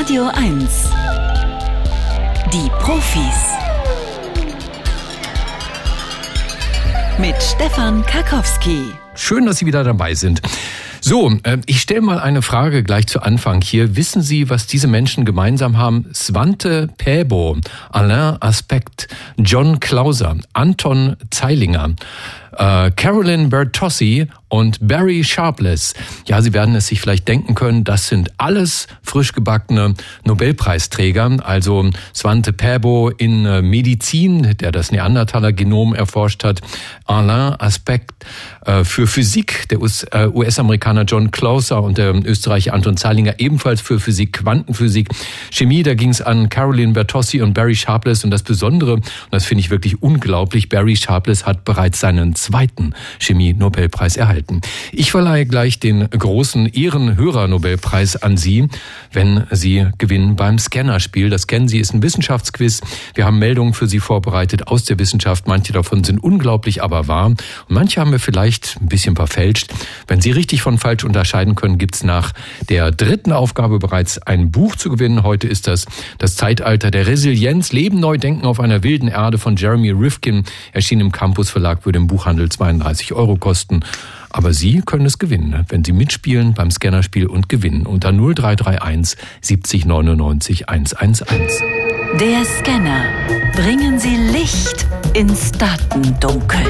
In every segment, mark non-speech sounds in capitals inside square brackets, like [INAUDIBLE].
Radio 1. Die Profis. Mit Stefan Karkowski. Schön, dass Sie wieder dabei sind. So, äh, ich stelle mal eine Frage gleich zu Anfang hier. Wissen Sie, was diese Menschen gemeinsam haben? Svante Päbo, Alain Aspekt, John Clauser, Anton Zeilinger, äh, Carolyn Bertossi und Barry Sharpless. Ja, Sie werden es sich vielleicht denken können, das sind alles frisch gebackene Nobelpreisträger. Also Svante Pääbo in äh, Medizin, der das Neandertaler-Genom erforscht hat. Alain Aspekt äh, für Physik, der US-Amerikaner John Clauser und der Österreicher Anton Zeilinger ebenfalls für Physik, Quantenphysik. Chemie, da ging es an Carolyn Bertossi und Barry Sharpless. Und das Besondere, und das finde ich wirklich unglaublich, Barry Sharpless hat bereits seinen zweiten Chemie-Nobelpreis erhalten. Ich verleihe gleich den großen Ehrenhörer-Nobelpreis an Sie, wenn Sie gewinnen beim Scannerspiel. Das kennen Sie, ist ein Wissenschaftsquiz. Wir haben Meldungen für Sie vorbereitet aus der Wissenschaft. Manche davon sind unglaublich, aber wahr. Und manche haben wir vielleicht ein bisschen verfälscht. Wenn Sie richtig von falsch unterscheiden können, gibt's nach der dritten Aufgabe bereits ein Buch zu gewinnen. Heute ist das das Zeitalter der Resilienz. Leben neu denken auf einer wilden Erde von Jeremy Rifkin. Erschien im Campus Verlag, würde im Buchhandel 32 Euro kosten. Aber Sie können es gewinnen, ne? wenn Sie mitspielen beim Scannerspiel und gewinnen unter 0331 70 99 111. Der Scanner. Bringen Sie Licht ins Datendunkel.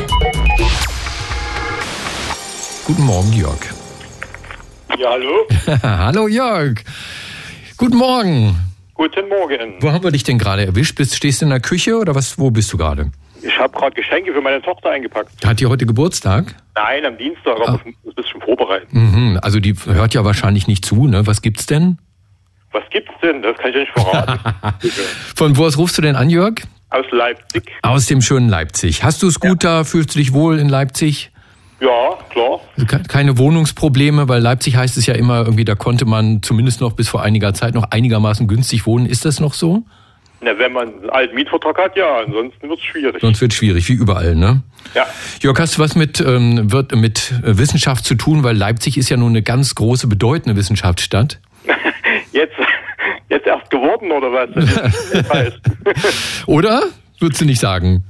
Guten Morgen, Jörg. Ja, hallo. [LAUGHS] Hallo, Jörg. Guten Morgen. Guten Morgen. Wo haben wir dich denn gerade erwischt? Bist, stehst du in der Küche oder was? Wo bist du gerade? Ich habe gerade Geschenke für meine Tochter eingepackt. Hat die heute Geburtstag? Nein, am Dienstag, aber Ah. das ist schon vorbereitet. Mhm, also die hört ja wahrscheinlich nicht zu, ne? Was gibt's denn? Was gibt's denn? Das kann ich ja nicht verraten. [LAUGHS] Von wo aus rufst du denn an, Jörg? Aus Leipzig. Aus dem schönen Leipzig. Hast du es gut da? Fühlst du dich wohl in Leipzig? Ja, klar. Ke- Keine Wohnungsprobleme, weil Leipzig heißt es ja immer irgendwie, da konnte man zumindest noch bis vor einiger Zeit noch einigermaßen günstig wohnen. Ist das noch so? Na, wenn man einen alten Mietvertrag hat, ja. Ansonsten wird's schwierig. Sonst wird schwierig, wie überall, ne? Ja. Jörg, hast du was mit, ähm, wird, mit äh, Wissenschaft zu tun? Weil Leipzig ist ja nun eine ganz große, bedeutende Wissenschaftsstadt. [LAUGHS] Jetzt, jetzt erst geworden, oder was? Das. [LAUGHS] Oder? Würdest du nicht sagen?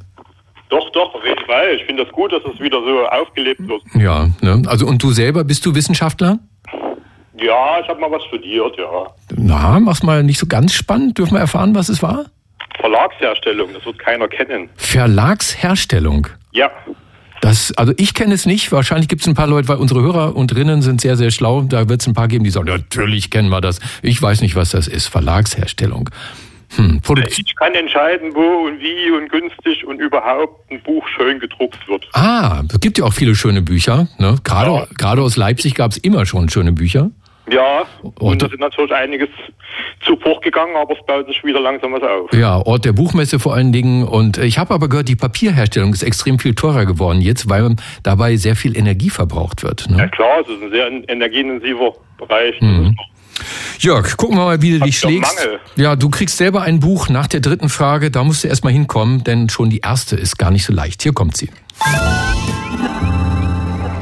doch, doch, auf jeden Fall. Ich finde das gut, dass es wieder so aufgelebt wird. Ja, ne? Also und du selber, bist du Wissenschaftler? Ja, ich habe mal was studiert, ja. Na, mach's mal nicht so ganz spannend. Dürfen wir erfahren, was es war? Verlagsherstellung, das wird keiner kennen. Verlagsherstellung. Ja. Das, also ich kenne es nicht. Wahrscheinlich gibt es ein paar Leute, weil unsere Hörer und Rinnen sind sehr, sehr schlau. Da wird es ein paar geben, die sagen, natürlich kennen wir das. Ich weiß nicht, was das ist. Verlagsherstellung. Hm. Ich kann entscheiden, wo und wie und günstig und überhaupt ein Buch schön gedruckt wird. Ah, es gibt ja auch viele schöne Bücher. Ne? Gerade, Ja. gerade aus Leipzig gab es immer schon schöne Bücher. Ja, Und- und es ist natürlich einiges zu Bruch gegangen, aber es baut sich wieder langsam was auf. Ja, Ort der Buchmesse vor allen Dingen. Und ich habe aber gehört, die Papierherstellung ist extrem viel teurer geworden jetzt, weil dabei sehr viel Energie verbraucht wird. Ja Ne? klar, es ist ein sehr energieintensiver Bereich. Mhm. Jörg, gucken wir mal, wie du dich schlägst. Mangel. Ja, du kriegst selber ein Buch nach der dritten Frage. Da musst du erstmal hinkommen, denn schon die erste ist gar nicht so leicht. Hier kommt sie.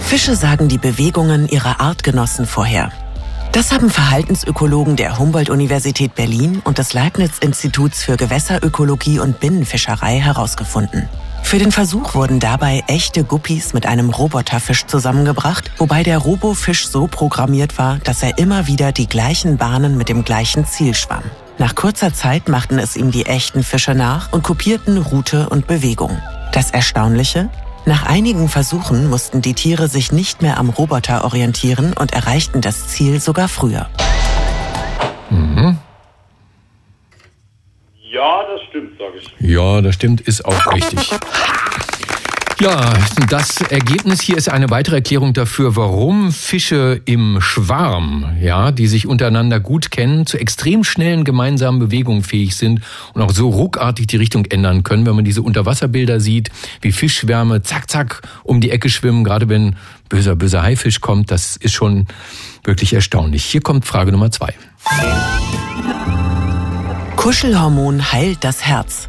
Fische sagen die Bewegungen ihrer Artgenossen vorher. Das haben Verhaltensökologen der Humboldt-Universität Berlin und des Leibniz-Instituts für Gewässerökologie und Binnenfischerei herausgefunden. Für den Versuch wurden dabei echte Guppies mit einem Roboterfisch zusammengebracht, wobei der Robofisch so programmiert war, dass er immer wieder die gleichen Bahnen mit dem gleichen Ziel schwamm. Nach kurzer Zeit machten es ihm die echten Fische nach und kopierten Route und Bewegung. Das Erstaunliche? Nach einigen Versuchen mussten die Tiere sich nicht mehr am Roboter orientieren und erreichten das Ziel sogar früher. Ja, das stimmt, sage ich. Ja, das stimmt, ist auch richtig. Ja, das Ergebnis hier ist eine weitere Erklärung dafür, warum Fische im Schwarm, ja, die sich untereinander gut kennen, zu extrem schnellen gemeinsamen Bewegungen fähig sind und auch so ruckartig die Richtung ändern können, wenn man diese Unterwasserbilder sieht, wie Fischschwärme zack, zack um die Ecke schwimmen, gerade wenn böser, böser Haifisch kommt, das ist schon wirklich erstaunlich. Hier kommt Frage Nummer zwei. Kuschelhormon heilt das Herz.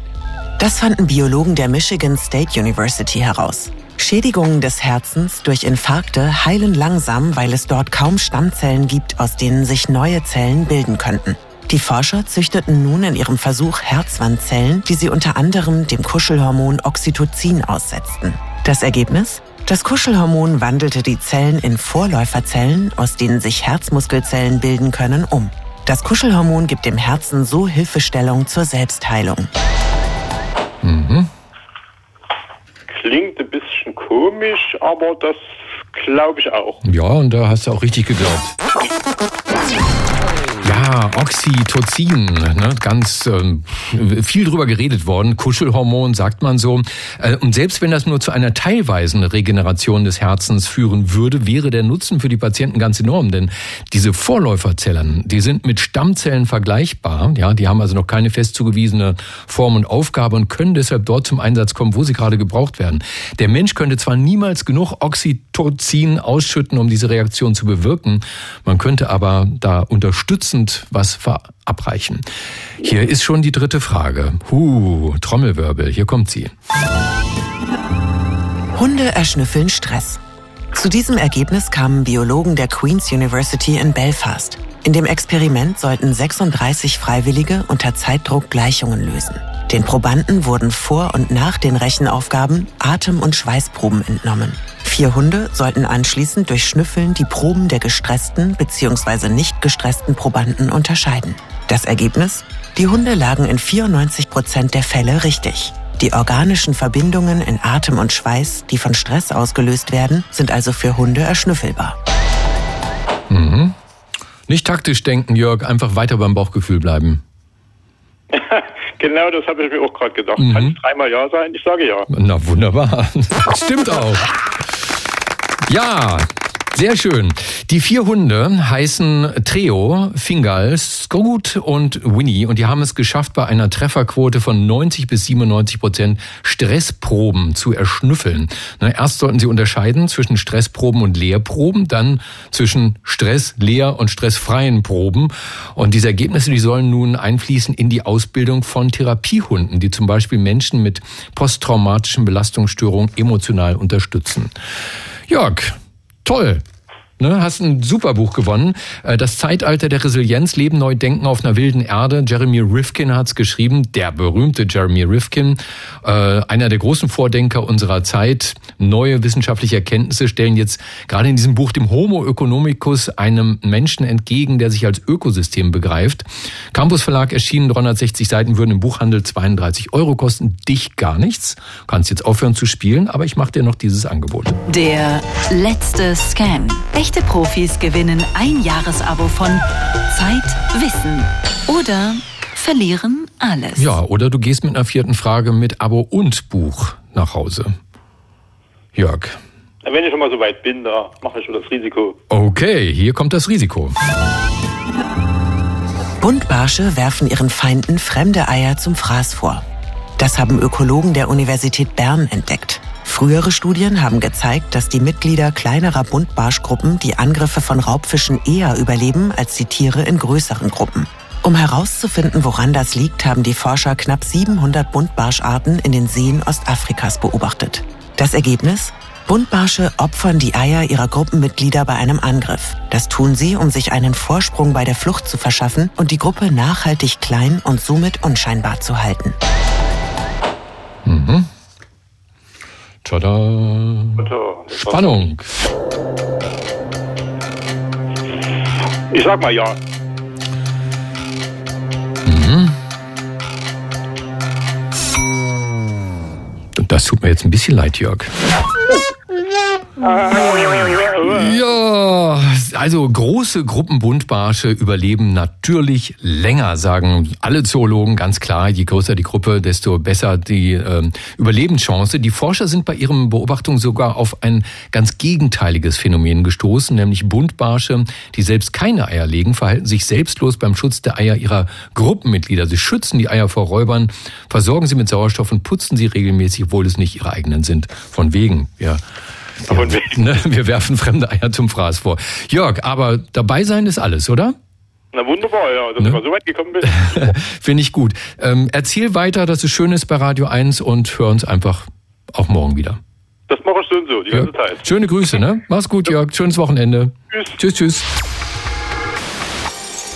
Das fanden Biologen der Michigan State University heraus. Schädigungen des Herzens durch Infarkte heilen langsam, weil es dort kaum Stammzellen gibt, aus denen sich neue Zellen bilden könnten. Die Forscher züchteten nun in ihrem Versuch Herzwandzellen, die sie unter anderem dem Kuschelhormon Oxytocin aussetzten. Das Ergebnis? Das Kuschelhormon wandelte die Zellen in Vorläuferzellen, aus denen sich Herzmuskelzellen bilden können, um. Das Kuschelhormon gibt dem Herzen so Hilfestellung zur Selbstheilung. Mhm. Klingt ein bisschen komisch, aber das glaube ich auch. Ja, und da hast du auch richtig geglaubt. Ja, Oxytocin, ne, ganz ähm, viel drüber geredet worden. Kuschelhormon, sagt man so. Äh, und selbst wenn das nur zu einer teilweisen Regeneration des Herzens führen würde, wäre der Nutzen für die Patienten ganz enorm. Denn diese Vorläuferzellen, die sind mit Stammzellen vergleichbar. Ja, die haben also noch keine fest zugewiesene Form und Aufgabe und können deshalb dort zum Einsatz kommen, wo sie gerade gebraucht werden. Der Mensch könnte zwar niemals genug Oxytocin ausschütten, um diese Reaktion zu bewirken. Man könnte aber da unterstützen was verabreichen. Hier ist schon die dritte Frage. Huh, Trommelwirbel, hier kommt sie. Hunde erschnüffeln Stress. Zu diesem Ergebnis kamen Biologen der Queen's University in Belfast. In dem Experiment sollten 36 Freiwillige unter Zeitdruck Gleichungen lösen. Den Probanden wurden vor und nach den Rechenaufgaben Atem- und Schweißproben entnommen. Vier Hunde sollten anschließend durch Schnüffeln die Proben der gestressten bzw. nicht gestressten Probanden unterscheiden. Das Ergebnis? Die Hunde lagen in 94 Prozent der Fälle richtig. Die organischen Verbindungen in Atem und Schweiß, die von Stress ausgelöst werden, sind also für Hunde erschnüffelbar. Mhm. Nicht taktisch denken, Jörg, einfach weiter beim Bauchgefühl bleiben. [LAUGHS] genau das habe ich mir auch gerade gedacht. Mhm. Kann es dreimal Ja sein? Ich sage ja. Na wunderbar. [LAUGHS] Stimmt auch. Ja, sehr schön. Die vier Hunde heißen Treo, Fingal, Skogut und Winnie und die haben es geschafft, bei einer Trefferquote von 90 bis 97 Prozent Stressproben zu erschnüffeln. erst sollten sie unterscheiden zwischen Stressproben und Leerproben, dann zwischen Stress, Leer und stressfreien Proben. Und diese Ergebnisse, die sollen nun einfließen in die Ausbildung von Therapiehunden, die zum Beispiel Menschen mit posttraumatischen Belastungsstörungen emotional unterstützen. Jörg, toll. Ne, hast ein super Buch gewonnen. Äh, das Zeitalter der Resilienz, Leben neu denken auf einer wilden Erde. Jeremy Rifkin hat's geschrieben, der berühmte Jeremy Rifkin, äh, einer der großen Vordenker unserer Zeit. Neue wissenschaftliche Erkenntnisse stellen jetzt gerade in diesem Buch dem Homo economicus einem Menschen entgegen, der sich als Ökosystem begreift. Campus Verlag erschienen, 360 Seiten würden im Buchhandel 32 Euro kosten. Dich gar nichts. Du kannst jetzt aufhören zu spielen, aber ich mache dir noch dieses Angebot. Der letzte Scan. Echte Profis gewinnen ein Jahresabo von Zeit, Wissen oder verlieren alles. Ja, oder du gehst mit einer vierten Frage mit Abo und Buch nach Hause. Jörg. Wenn ich schon mal so weit bin, da mache ich schon das Risiko. Okay, hier kommt das Risiko. Buntbarsche werfen ihren Feinden fremde Eier zum Fraß vor. Das haben Ökologen der Universität Bern entdeckt. Frühere Studien haben gezeigt, dass die Mitglieder kleinerer Buntbarschgruppen die Angriffe von Raubfischen eher überleben als die Tiere in größeren Gruppen. Um herauszufinden, woran das liegt, haben die Forscher knapp 700 Buntbarscharten in den Seen Ostafrikas beobachtet. Das Ergebnis? Buntbarsche opfern die Eier ihrer Gruppenmitglieder bei einem Angriff. Das tun sie, um sich einen Vorsprung bei der Flucht zu verschaffen und die Gruppe nachhaltig klein und somit unscheinbar zu halten. Mhm. Tada! Spannung! Ich sag mal ja. Mhm. Das tut mir jetzt ein bisschen leid, Jörg. Ja, also große Gruppen Buntbarsche überleben natürlich länger, sagen alle Zoologen ganz klar. Je größer die Gruppe, desto besser die äh, Überlebenschance. Die Forscher sind bei ihren Beobachtungen sogar auf ein ganz gegenteiliges Phänomen gestoßen, nämlich Buntbarsche, die selbst keine Eier legen, verhalten sich selbstlos beim Schutz der Eier ihrer Gruppenmitglieder. Sie schützen die Eier vor Räubern, versorgen sie mit Sauerstoff und putzen sie regelmäßig, obwohl es nicht ihre eigenen sind. Von wegen, ja. Ja, ne, wir werfen fremde Eier zum Fraß vor. Jörg, aber dabei sein ist alles, oder? Na wunderbar, ja, dass ne? ich mal so weit gekommen bin. [LAUGHS] Finde ich gut. Ähm, erzähl weiter, dass es schön ist bei Radio 1 und hör uns einfach auch morgen wieder. Das mache ich und so, die ganze Zeit. Schöne Grüße, ne? Mach's gut, Jörg. Schönes Wochenende. Tschüss. Tschüss, tschüss.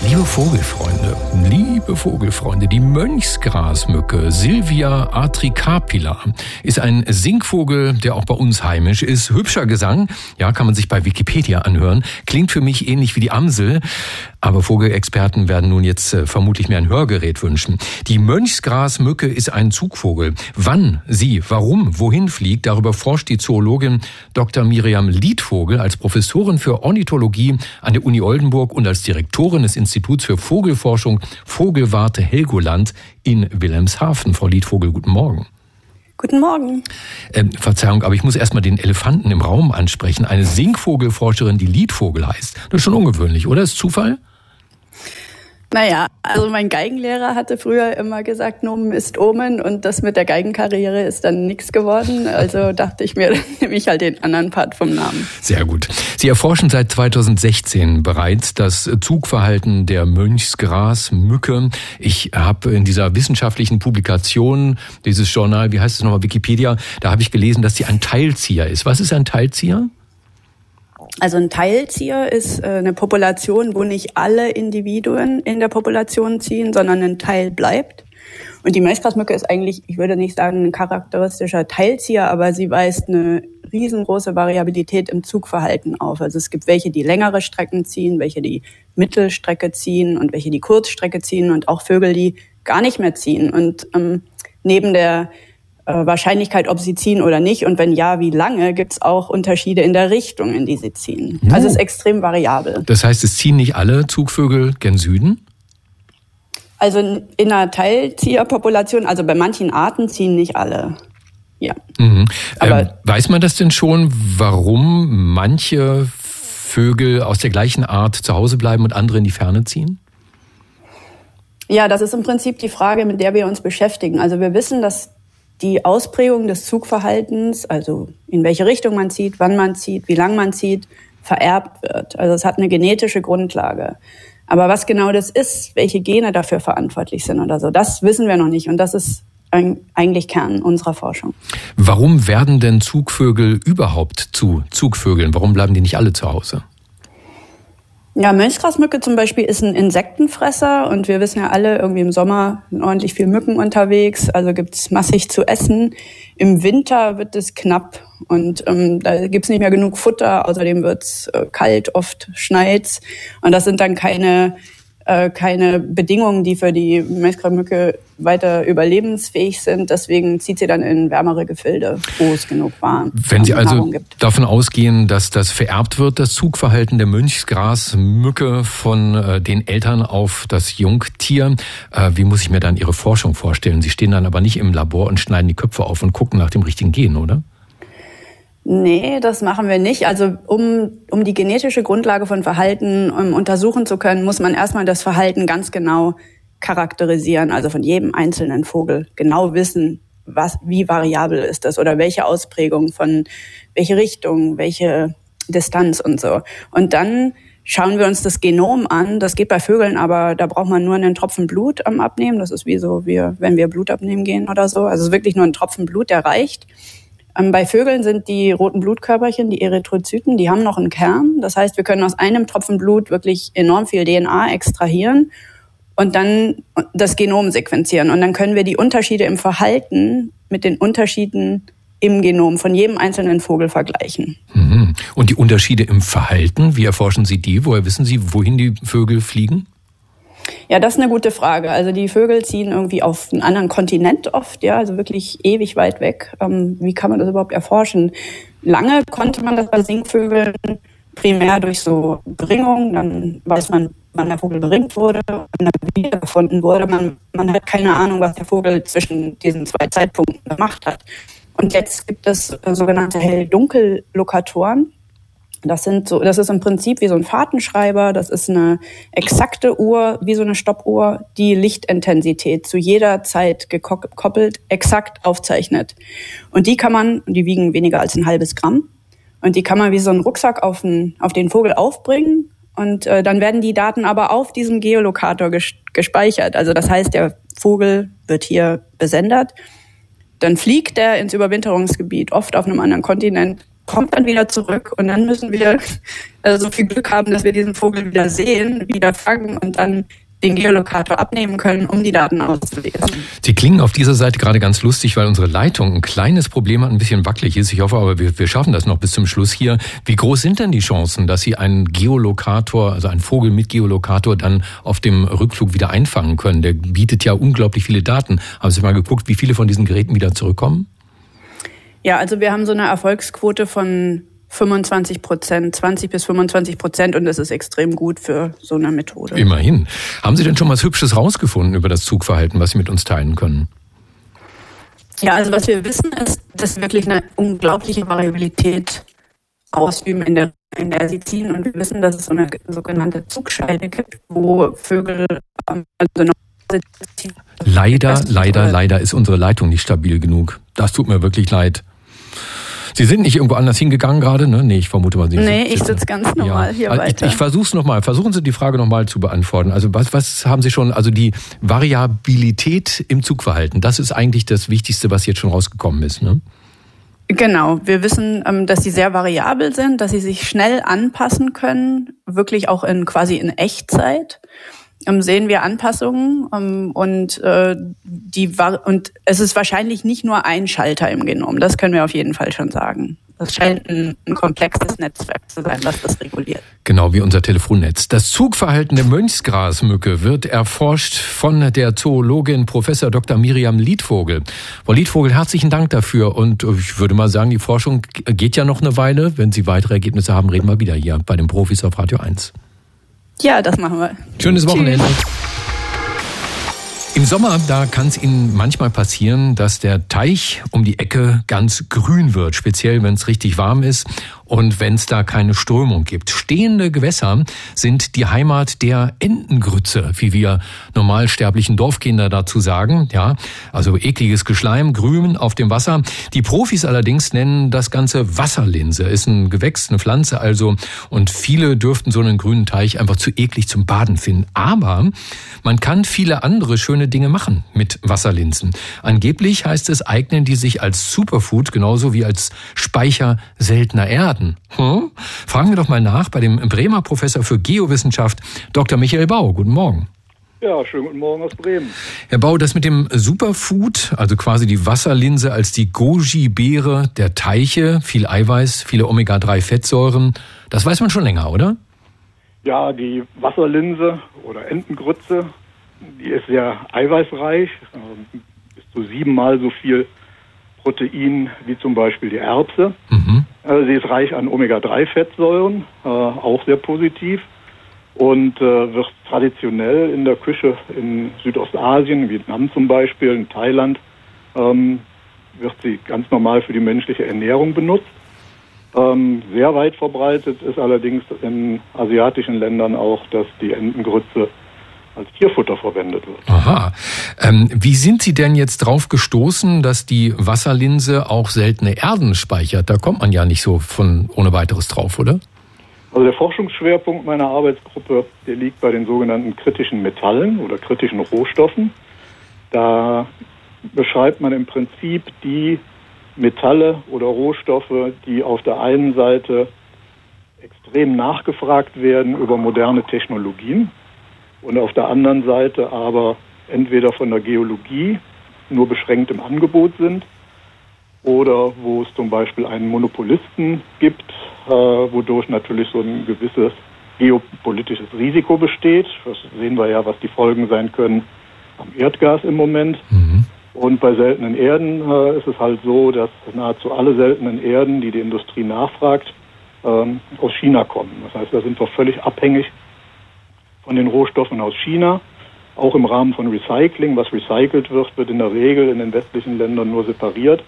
Liebe Vogelfreunde, liebe Vogelfreunde, die Mönchsgrasmücke Silvia atricapilla ist ein Singvogel, der auch bei uns heimisch ist. Hübscher Gesang, ja, kann man sich bei Wikipedia anhören. Klingt für mich ähnlich wie die Amsel, aber Vogelexperten werden nun jetzt äh, vermutlich mehr ein Hörgerät wünschen. Die Mönchsgrasmücke ist ein Zugvogel. Wann sie, warum, wohin fliegt, darüber forscht die Zoologin Dr. Miriam Liedvogel als Professorin für Ornithologie an der Uni Oldenburg und als Direktorin des Instituts für Vogelforschung Vogelwarte Helgoland in Wilhelmshaven. Frau Liedvogel, guten Morgen. Guten Morgen. Ähm, Verzeihung, aber ich muss erstmal den Elefanten im Raum ansprechen. Eine Singvogelforscherin, die Liedvogel heißt. Das ist schon ungewöhnlich, oder? Ist Zufall? Naja, also mein Geigenlehrer hatte früher immer gesagt, Nomen ist Omen und das mit der Geigenkarriere ist dann nichts geworden. Also dachte ich mir, [LAUGHS] dann nehme ich halt den anderen Part vom Namen. Sehr gut. Sie erforschen seit 2016 bereits das Zugverhalten der Mönchsgrasmücke. Ich habe in dieser wissenschaftlichen Publikation, dieses Journal, wie heißt es nochmal, Wikipedia, da habe ich gelesen, dass sie ein Teilzieher ist. Was ist ein Teilzieher? Also ein Teilzieher ist äh, eine Population, wo nicht alle Individuen in der Population ziehen, sondern ein Teil bleibt. Und die Maisgrasmücke ist eigentlich, ich würde nicht sagen, ein charakteristischer Teilzieher, aber sie weist eine riesengroße Variabilität im Zugverhalten auf. Also es gibt welche, die längere Strecken ziehen, welche die Mittelstrecke ziehen und welche die Kurzstrecke ziehen und auch Vögel, die gar nicht mehr ziehen. Und ähm, neben der äh, Wahrscheinlichkeit, ob sie ziehen oder nicht und wenn ja, wie lange, gibt es auch Unterschiede in der Richtung, in die sie ziehen. Uh. Also es ist extrem variabel. Das heißt, es ziehen nicht alle Zugvögel gen Süden? Also in einer Teilzieherpopulation, also bei manchen Arten ziehen nicht alle. Ja. Mhm. Aber ähm, weiß man das denn schon, warum manche Vögel aus der gleichen Art zu Hause bleiben und andere in die Ferne ziehen? Ja, das ist im Prinzip die Frage, mit der wir uns beschäftigen. Also wir wissen, dass die Ausprägung des Zugverhaltens, also in welche Richtung man zieht, wann man zieht, wie lang man zieht, vererbt wird. Also es hat eine genetische Grundlage. Aber was genau das ist, welche Gene dafür verantwortlich sind oder so, das wissen wir noch nicht. Und das ist eigentlich Kern unserer Forschung. Warum werden denn Zugvögel überhaupt zu Zugvögeln? Warum bleiben die nicht alle zu Hause? Ja, Mönchsgrasmücke zum Beispiel ist ein Insektenfresser und wir wissen ja alle, irgendwie im Sommer sind ordentlich viel Mücken unterwegs, also gibt's massig zu essen. Im Winter wird es knapp und ähm, da gibt's nicht mehr genug Futter, außerdem wird's äh, kalt, oft schneit's und das sind dann keine äh, keine Bedingungen, die für die Maiskramücke weiter überlebensfähig sind. Deswegen zieht sie dann in wärmere Gefilde, wo es genug warm Wenn Sie also davon ausgehen, dass das vererbt wird, das Zugverhalten der Mönchsgrasmücke von äh, den Eltern auf das Jungtier, äh, wie muss ich mir dann Ihre Forschung vorstellen? Sie stehen dann aber nicht im Labor und schneiden die Köpfe auf und gucken nach dem richtigen Gen, oder? Nee, das machen wir nicht. Also um, um die genetische Grundlage von Verhalten um, untersuchen zu können, muss man erstmal das Verhalten ganz genau charakterisieren, also von jedem einzelnen Vogel genau wissen, was, wie variabel ist das oder welche Ausprägung von welche Richtung, welche Distanz und so. Und dann schauen wir uns das Genom an. Das geht bei Vögeln, aber da braucht man nur einen Tropfen Blut am Abnehmen. Das ist wie so, wie, wenn wir Blut abnehmen gehen oder so. Also wirklich nur ein Tropfen Blut, der reicht. Ähm, bei Vögeln sind die roten Blutkörperchen, die Erythrozyten, die haben noch einen Kern. Das heißt, wir können aus einem Tropfen Blut wirklich enorm viel DNA extrahieren und dann das Genom sequenzieren. Und dann können wir die Unterschiede im Verhalten mit den Unterschieden im Genom von jedem einzelnen Vogel vergleichen. Mhm. Und die Unterschiede im Verhalten, wie erforschen Sie die? Woher wissen Sie, wohin die Vögel fliegen? Ja, das ist eine gute Frage. Also die Vögel ziehen irgendwie auf einen anderen Kontinent oft, ja, also wirklich ewig weit weg. Ähm, wie kann man das überhaupt erforschen? Lange konnte man das bei Singvögeln primär durch so Bringung, dann weiß man, wann der Vogel beringt wurde und dann wiedergefunden wurde. Man, man hat keine Ahnung, was der Vogel zwischen diesen zwei Zeitpunkten gemacht hat. Und jetzt gibt es äh, sogenannte Hell-Dunkel-Lokatoren. Das sind so, das ist im Prinzip wie so ein Fahrtenschreiber. Das ist eine exakte Uhr, wie so eine Stoppuhr, die Lichtintensität zu jeder Zeit gekoppelt exakt aufzeichnet. Und die kann man, die wiegen weniger als ein halbes Gramm. Und die kann man wie so ein Rucksack auf den, auf den Vogel aufbringen. Und äh, dann werden die Daten aber auf diesem Geolokator ges gespeichert. Also das heißt, der Vogel wird hier besendet dann fliegt er ins Überwinterungsgebiet, oft auf einem anderen Kontinent, kommt dann wieder zurück und dann müssen wir äh, so viel Glück haben, dass wir diesen Vogel wieder sehen, wieder fangen und dann den Geolokator abnehmen können, um die Daten auszulesen. Sie klingen auf dieser Seite gerade ganz lustig, weil unsere Leitung ein kleines Problem hat, ein bisschen wackelig ist. Ich hoffe aber, wir, wir schaffen das noch bis zum Schluss hier. Wie groß sind denn die Chancen, dass Sie einen Geolokator, also einen Vogel mit Geolokator dann auf dem Rückflug wieder einfangen können? Der bietet ja unglaublich viele Daten. Haben Sie mal geguckt, wie viele von diesen Geräten wieder zurückkommen? Ja, also wir haben so eine Erfolgsquote von 25 Prozent, 20 bis 25 Prozent und das ist extrem gut für so eine Methode. Immerhin. Haben Sie denn schon was Hübsches rausgefunden über das Zugverhalten, was Sie mit uns teilen können? Ja, also was wir wissen ist, dass wirklich eine unglaubliche Variabilität ausüben in der, in der sie ziehen und wir wissen, dass es so eine sogenannte Zugscheide gibt, wo Vögel ähm, also Leider, leider, leider ist unsere Leitung nicht stabil genug. Das tut mir wirklich leid. Sie sind nicht irgendwo anders hingegangen gerade, ne? Nee, ich vermute mal, Sie Nee, ich sitze ganz normal ja. hier also weiter. Ich, ich versuche es nochmal. Versuchen Sie die Frage nochmal zu beantworten. Also was, was haben Sie schon, also die Variabilität im Zugverhalten, das ist eigentlich das Wichtigste, was jetzt schon rausgekommen ist, ne? Genau, wir wissen, ähm, dass sie sehr variabel sind, dass sie sich schnell anpassen können, wirklich auch in quasi in Echtzeit sehen wir Anpassungen ähm, und äh, die und es ist wahrscheinlich nicht nur ein Schalter im Genom. Das können wir auf jeden Fall schon sagen. Das scheint ein, ein komplexes Netzwerk zu sein, was das reguliert. Genau wie unser Telefonnetz. Das Zugverhalten der Mönchsgrasmücke wird erforscht von der Zoologin Professor Dr. Miriam Liedvogel. Frau Liedvogel, herzlichen Dank dafür. Und ich würde mal sagen, die Forschung geht ja noch eine Weile. Wenn Sie weitere Ergebnisse haben, reden wir wieder hier bei den Profis auf Radio 1. Ja, das machen wir. Schönes Wochenende. Tschüss. Im Sommer, da kann es Ihnen manchmal passieren, dass der Teich um die Ecke ganz grün wird, speziell wenn es richtig warm ist und wenn es da keine Strömung gibt. Stehende Gewässer sind die Heimat der Entengrütze, wie wir normalsterblichen Dorfkinder dazu sagen. Ja, also ekliges Geschleim, Grün auf dem Wasser. Die Profis allerdings nennen das Ganze Wasserlinse. Ist ein Gewächs, eine Pflanze also. Und viele dürften so einen grünen Teich einfach zu eklig zum Baden finden. Aber man kann viele andere schöne Dinge machen mit Wasserlinsen. Angeblich heißt es, eignen die sich als Superfood genauso wie als Speicher seltener Erden. Daten. Hm? Fragen wir doch mal nach bei dem Bremer Professor für Geowissenschaft, Dr. Michael Bau. Guten Morgen. Ja, schönen guten Morgen aus Bremen. Herr Bau, das mit dem Superfood, also quasi die Wasserlinse als die Goji-Beere der Teiche, viel Eiweiß, viele Omega-3-Fettsäuren, das weiß man schon länger, oder? Ja, die Wasserlinse oder Entengrütze, die ist sehr eiweißreich, bis zu siebenmal so viel Protein wie zum Beispiel die Erbse. Mhm. Also sie ist reich an Omega-3-Fettsäuren, äh, auch sehr positiv und äh, wird traditionell in der Küche in Südostasien, Vietnam zum Beispiel, in Thailand, ähm, wird sie ganz normal für die menschliche Ernährung benutzt. Ähm, sehr weit verbreitet ist allerdings in asiatischen Ländern auch, dass die Entengrütze als Tierfutter verwendet wird. Aha. Ähm, wie sind Sie denn jetzt drauf gestoßen, dass die Wasserlinse auch seltene Erden speichert? Da kommt man ja nicht so von ohne weiteres drauf, oder? Also der Forschungsschwerpunkt meiner Arbeitsgruppe, der liegt bei den sogenannten kritischen Metallen oder kritischen Rohstoffen. Da beschreibt man im Prinzip die Metalle oder Rohstoffe, die auf der einen Seite extrem nachgefragt werden über moderne Technologien und auf der anderen Seite aber entweder von der Geologie nur beschränkt im Angebot sind oder wo es zum Beispiel einen Monopolisten gibt, äh, wodurch natürlich so ein gewisses geopolitisches Risiko besteht. Das sehen wir ja, was die Folgen sein können am Erdgas im Moment. Mhm. Und bei seltenen Erden äh, ist es halt so, dass nahezu alle seltenen Erden, die die Industrie nachfragt, ähm, aus China kommen. Das heißt, da sind wir völlig abhängig von den Rohstoffen aus China. Auch im Rahmen von Recycling, was recycelt wird, wird in der Regel in den westlichen Ländern nur separiert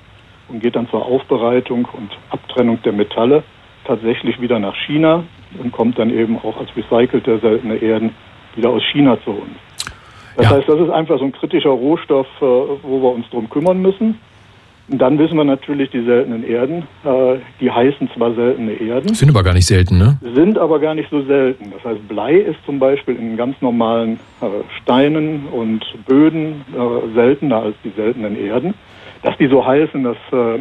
und geht dann zur Aufbereitung und Abtrennung der Metalle tatsächlich wieder nach China und kommt dann eben auch als recycelte seltene Erden wieder aus China zu uns. Das ja. heißt, das ist einfach so ein kritischer Rohstoff, äh, wo wir uns drum kümmern müssen. Und dann wissen wir natürlich die seltenen Erden. Äh, die heißen zwar seltene Erden. Sind aber gar nicht selten, ne? Sind aber gar nicht so selten. Das heißt, Blei ist zum Beispiel in ganz normalen äh, Steinen und Böden äh, seltener als die seltenen Erden. Dass die so heißen, das äh,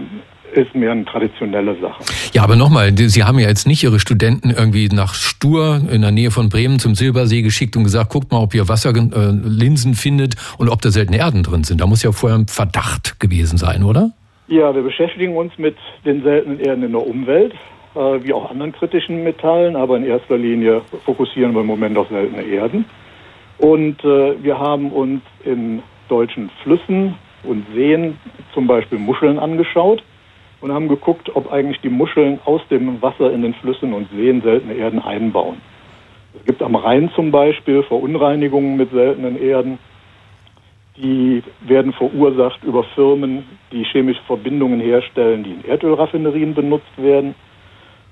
ist mehr eine traditionelle Sache. Ja, aber nochmal, Sie haben ja jetzt nicht Ihre Studenten irgendwie nach Stur in der Nähe von Bremen zum Silbersee geschickt und gesagt, guckt mal, ob ihr Wasserlinsen äh, findet und ob da seltene Erden drin sind. Da muss ja vorher ein Verdacht gewesen sein, oder? Ja, wir beschäftigen uns mit den seltenen Erden in der Umwelt, äh, wie auch anderen kritischen Metallen, aber in erster Linie fokussieren wir im Moment auf seltene Erden. Und äh, wir haben uns in deutschen Flüssen und Seen zum Beispiel Muscheln angeschaut und haben geguckt, ob eigentlich die Muscheln aus dem Wasser in den Flüssen und Seen seltene Erden einbauen. Es gibt am Rhein zum Beispiel Verunreinigungen mit seltenen Erden. Die werden verursacht über Firmen, die chemische Verbindungen herstellen, die in Erdölraffinerien benutzt werden.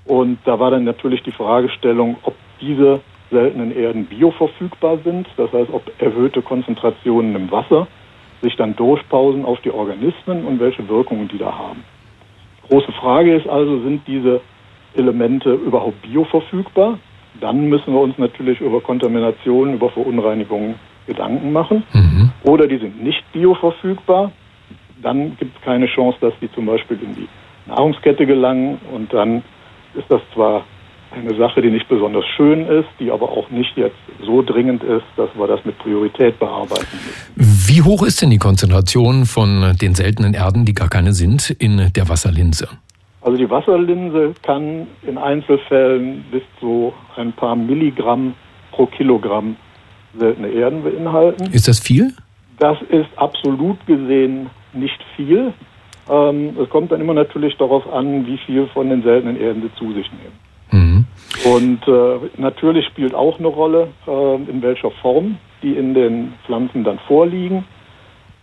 Und da war dann natürlich die Fragestellung, ob diese seltenen Erden bioverfügbar sind, das heißt, ob erhöhte Konzentrationen im Wasser sich dann durchpausen auf die Organismen und welche Wirkungen die da haben. Große Frage ist also, sind diese Elemente überhaupt bioverfügbar? Dann müssen wir uns natürlich über Kontaminationen, über Verunreinigungen Gedanken machen. Mhm. Oder die sind nicht bioverfügbar. Dann gibt es keine Chance, dass die zum Beispiel in die Nahrungskette gelangen. Und dann ist das zwar eine Sache, die nicht besonders schön ist, die aber auch nicht jetzt so dringend ist, dass wir das mit Priorität bearbeiten müssen. Wie hoch ist denn die Konzentration von den seltenen Erden, die gar keine sind, in der Wasserlinse? Also die Wasserlinse kann in Einzelfällen bis zu ein paar Milligramm pro Kilogramm seltene Erden beinhalten. Ist das viel? Das ist absolut gesehen nicht viel. Ähm, es kommt dann immer natürlich darauf an, wie viel von den seltenen Erden sie zu sich nehmen. Und äh, natürlich spielt auch eine Rolle, äh, in welcher Form die in den Pflanzen dann vorliegen.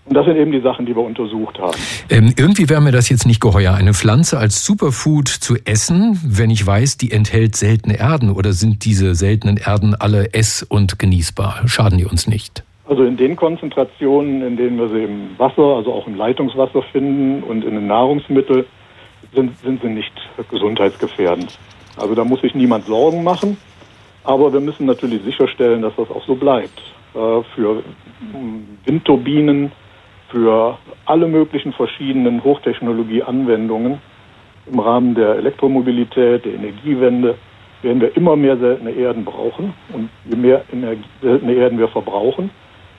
Und das sind eben die Sachen, die wir untersucht haben. Ähm, irgendwie wäre mir das jetzt nicht geheuer, eine Pflanze als Superfood zu essen, wenn ich weiß, die enthält seltene Erden oder sind diese seltenen Erden alle ess- und genießbar? Schaden die uns nicht? Also in den Konzentrationen, in denen wir sie im Wasser, also auch im Leitungswasser finden und in den Nahrungsmitteln, sind, sind sie nicht gesundheitsgefährdend. Also da muss sich niemand Sorgen machen. Aber wir müssen natürlich sicherstellen, dass das auch so bleibt. Äh, für Windturbinen, für alle möglichen verschiedenen Hochtechnologie-Anwendungen im Rahmen der Elektromobilität, der Energiewende werden wir immer mehr seltene Erden brauchen. Und je mehr Energie, seltene Erden wir verbrauchen,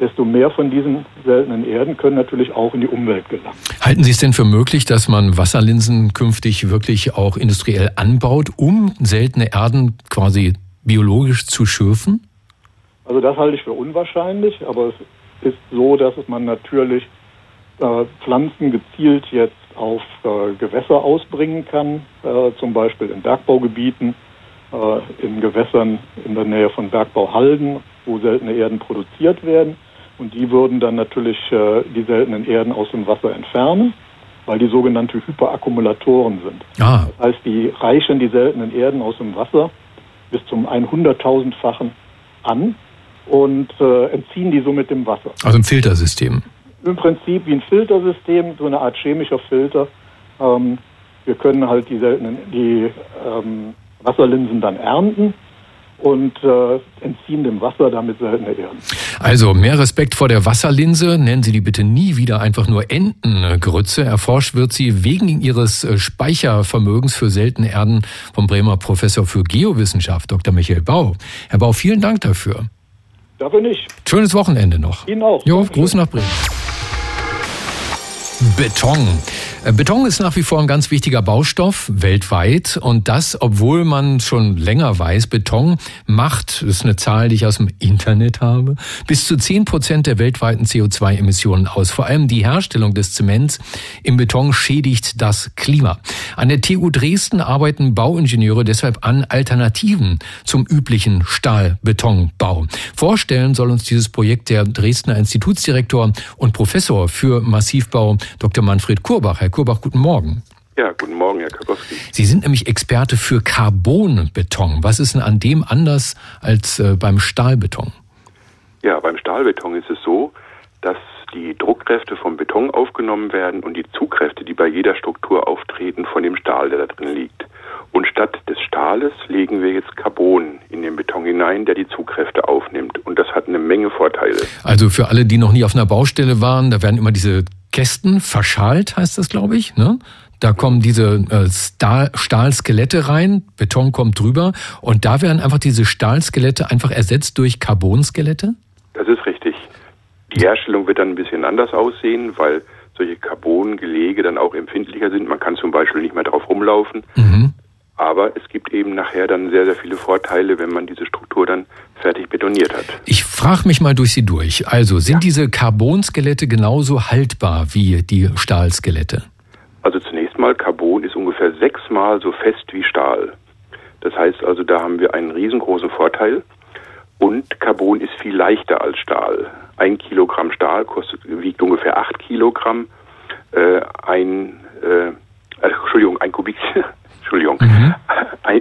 desto mehr von diesen seltenen Erden können natürlich auch in die Umwelt gelangen. Halten Sie es denn für möglich, dass man Wasserlinsen künftig wirklich auch industriell anbaut, um seltene Erden quasi biologisch zu schürfen? Also das halte ich für unwahrscheinlich, aber es ist so, dass man natürlich äh, Pflanzen gezielt jetzt auf äh, Gewässer ausbringen kann, äh, zum Beispiel in Bergbaugebieten, äh, in Gewässern in der Nähe von Bergbauhalden, wo seltene Erden produziert werden. Und die würden dann natürlich äh, die seltenen Erden aus dem Wasser entfernen, weil die sogenannte Hyperakkumulatoren sind. Ah. Das heißt, die reichen die seltenen Erden aus dem Wasser bis zum 100.000-fachen an und äh, entziehen die somit dem Wasser. Also ein Filtersystem. Im Prinzip wie ein Filtersystem, so eine Art chemischer Filter. Ähm, wir können halt die seltenen, die ähm, Wasserlinsen dann ernten und äh, entziehen dem Wasser damit seltene Erden. Also mehr Respekt vor der Wasserlinse. Nennen Sie die bitte nie wieder einfach nur Entengrütze. Erforscht wird sie wegen ihres äh, Speichervermögens für seltene Erden vom Bremer Professor für Geowissenschaft, Dr. Michael Bau. Herr Bau, vielen Dank dafür. Dafür nicht. Schönes Wochenende noch. Ihnen auch. Jo, Gruß nach Bremen. Beton. Äh, Beton ist nach wie vor ein ganz wichtiger Baustoff weltweit und das, obwohl man schon länger weiß, Beton macht, das ist eine Zahl, die ich aus dem Internet habe, bis zu zehn Prozent der weltweiten CO2-Emissionen aus. Vor allem die Herstellung des Zements im Beton schädigt das Klima. An der TU Dresden arbeiten Bauingenieure deshalb an Alternativen zum üblichen Stahlbetonbau. Vorstellen soll uns dieses Projekt der Dresdner Institutsdirektor und Professor für Massivbau Dr. Manfred Kurbach. Herr Kurbach, guten Morgen. Ja, guten Morgen, Herr Karkowski. Sie sind nämlich Experte für Carbonbeton. Was ist denn an dem anders als äh, beim Stahlbeton? Ja, beim Stahlbeton ist es so, dass die Druckkräfte vom Beton aufgenommen werden und die Zugkräfte, die bei jeder Struktur auftreten, von dem Stahl, der da drin liegt. Und statt des Stahles legen wir jetzt Carbon in den Beton hinein, der die Zugkräfte aufnimmt. Und das hat eine Menge Vorteile. Also für alle, die noch nie auf einer Baustelle waren, da werden immer diese Kästen verschalt, heißt das, glaube ich. Ne? Da kommen diese äh, Stahl, Stahlskelette rein, Beton kommt drüber und da werden einfach diese Stahlskelette einfach ersetzt durch Carbonskelette? Das ist richtig. Die Herstellung wird dann ein bisschen anders aussehen, weil solche Carbongelege dann auch empfindlicher sind. Man kann zum Beispiel nicht mehr drauf rumlaufen. Mhm. Aber es gibt eben nachher dann sehr, sehr viele Vorteile, wenn man diese Struktur dann fertig betoniert hat. Ich frage mich mal durch Sie durch. Also sind ja. diese Carbonskelette genauso haltbar wie die Stahlskelette? Also zunächst mal, Carbon ist ungefähr sechsmal so fest wie Stahl. Das heißt also, da haben wir einen riesengroßen Vorteil. Und Carbon ist viel leichter als Stahl. Ein Kilogramm Stahl kostet, wiegt ungefähr acht Kilogramm. Äh, ein, äh, äh Entschuldigung, ein Kubik, Entschuldigung, mhm. [LAUGHS] ein,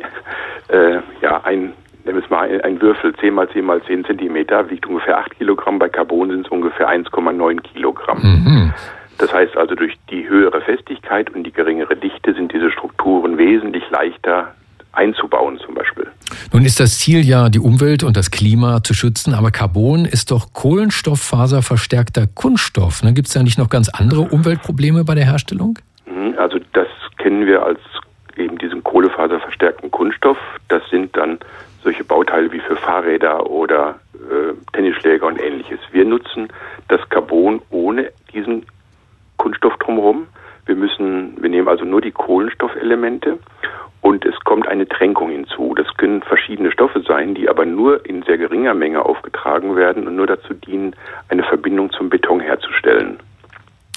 äh, ja, ein, nehmen wir es mal, ein, ein Würfel, 10 mal 10 mal 10 Zentimeter, wiegt ungefähr 8 Kilogramm. Bei Carbon sind es ungefähr 1,9 Kilogramm. Mhm. Das heißt also, durch die höhere Festigkeit und die geringere Dichte sind diese Strukturen wesentlich leichter einzubauen zum Beispiel. Nun ist das Ziel ja, die Umwelt und das Klima zu schützen, aber Carbon ist doch kohlenstofffaserverstärkter Kunststoff. Ne? Gibt es da nicht noch ganz andere Umweltprobleme bei der Herstellung? Mhm, also das kennen wir als eben diesen kohlefaserverstärkten Kunststoff. Das sind dann solche Bauteile wie für Fahrräder oder äh, Tennisschläger und ähnliches. Wir nutzen das Carbon ohne diesen Kunststoff drumherum. Wir müssen, wir nehmen also nur die Kohlenstoffelemente und es kommt eine Tränkung hinzu. Das können verschiedene Stoffe sein, die aber nur in sehr geringer Menge aufgetragen werden und nur dazu dienen, eine Verbindung zum Beton herzustellen.